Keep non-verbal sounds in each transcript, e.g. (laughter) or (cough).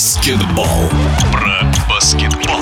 баскетбол. Про баскетбол.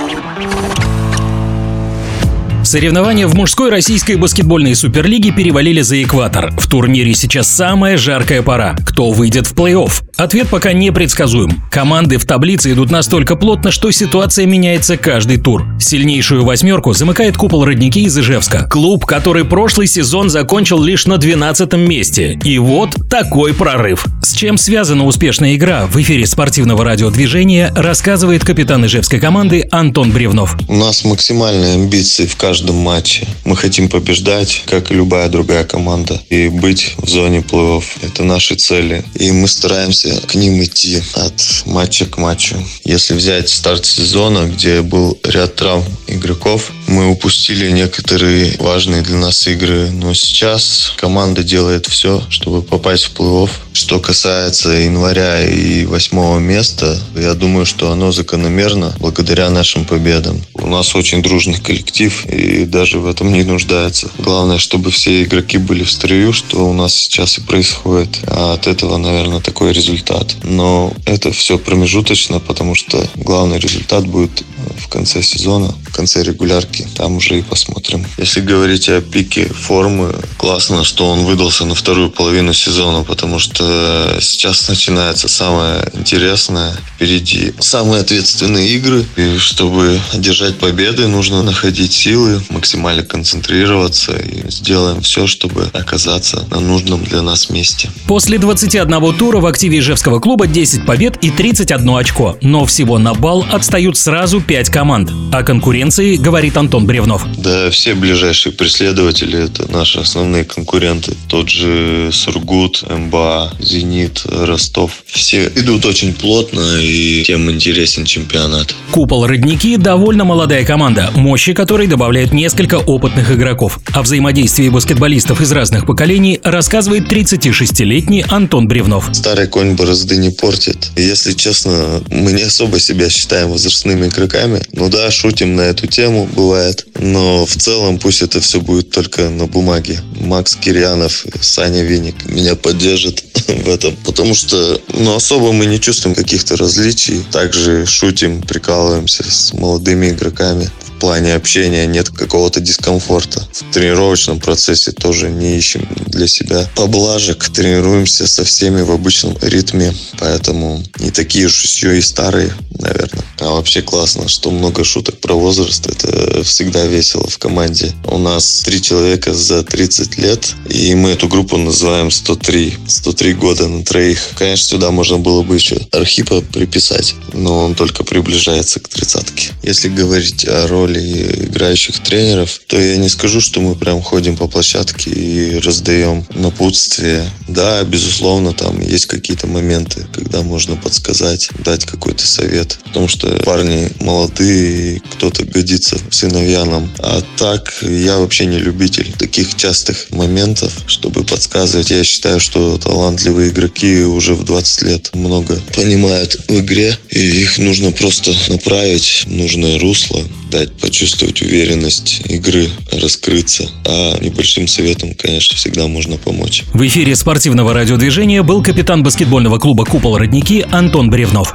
Соревнования в мужской российской баскетбольной суперлиге перевалили за экватор. В турнире сейчас самая жаркая пора. Кто выйдет в плей-офф? Ответ пока не предсказуем. Команды в таблице идут настолько плотно, что ситуация меняется каждый тур. Сильнейшую восьмерку замыкает купол родники из Ижевска. Клуб, который прошлый сезон закончил лишь на 12 месте. И вот такой прорыв. С чем связана успешная игра в эфире спортивного радиодвижения, рассказывает капитан ижевской команды Антон Бревнов. У нас максимальные амбиции в каждом матче. Мы хотим побеждать, как и любая другая команда, и быть в зоне плей-офф. Это наши цели. И мы стараемся к ним идти от матча к матчу. Если взять старт сезона, где был ряд травм игроков, мы упустили некоторые важные для нас игры. Но сейчас команда делает все, чтобы попасть в плей-офф. Что касается января и восьмого места, я думаю, что оно закономерно благодаря нашим победам. У нас очень дружный коллектив, и даже в этом не нуждается. Главное, чтобы все игроки были в строю, что у нас сейчас и происходит. А от этого, наверное, такой результат. Но это все промежуточно, потому что главный результат будет в конце сезона, в конце регулярки. Там уже и посмотрим. Если говорить о пике формы, классно, что он выдался на вторую половину сезона, потому что сейчас начинается самое интересное. Впереди самые ответственные игры. И чтобы одержать победы, нужно находить силы, максимально концентрироваться и сделаем все, чтобы оказаться на нужном для нас месте. После 21 тура в активе Ижевского клуба 10 побед и 31 очко. Но всего на бал отстают сразу 5 команд. О конкуренции говорит Антон Бревнов. Да, все ближайшие преследователи – это наши основные конкуренты. Тот же Сургут, МБА, Зенит, Ростов. Все идут очень плотно и тем интересен чемпионат. Купол «Родники» – довольно молодая команда, мощи которой добавляет несколько опытных игроков. О взаимодействии баскетболистов из разных поколений рассказывает 36-летний Антон Бревнов. Старый конь борозды не портит. Если честно, мы не особо себя считаем возрастными игроками. Ну да, шутим на эту тему, бывает. Но в целом пусть это все будет только на бумаге. Макс Кирьянов, Саня Виник меня поддержат (laughs) в этом. Потому что ну, особо мы не чувствуем каких-то различий. Также шутим, прикалываемся с молодыми игроками в плане общения нет какого-то дискомфорта. В тренировочном процессе тоже не ищем для себя поблажек. Тренируемся со всеми в обычном ритме, поэтому не такие уж еще и старые, наверное. А вообще классно, что много шуток про возраст. Это всегда весело в команде. У нас три человека за 30 лет, и мы эту группу называем 103. 103 года на троих. Конечно, сюда можно было бы еще Архипа приписать, но он только приближается к тридцатке. Если говорить о роли играющих тренеров, то я не скажу, что мы прям ходим по площадке и раздаем напутствие. Да, безусловно, там есть какие-то моменты, когда можно подсказать, дать какой-то совет. Потому что парни молодые, кто-то годится сыновья нам. А так, я вообще не любитель таких частых моментов, чтобы подсказывать. Я считаю, что талантливые игроки уже в 20 лет много понимают в игре, и их нужно просто направить в нужное русло, дать почувствовать уверенность игры, раскрыться. А небольшим советом, конечно, всегда можно помочь. В эфире спортивного радиодвижения был капитан баскетбольного клуба «Купол Родники» Антон Бревнов.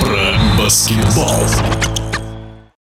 Про баскетбол.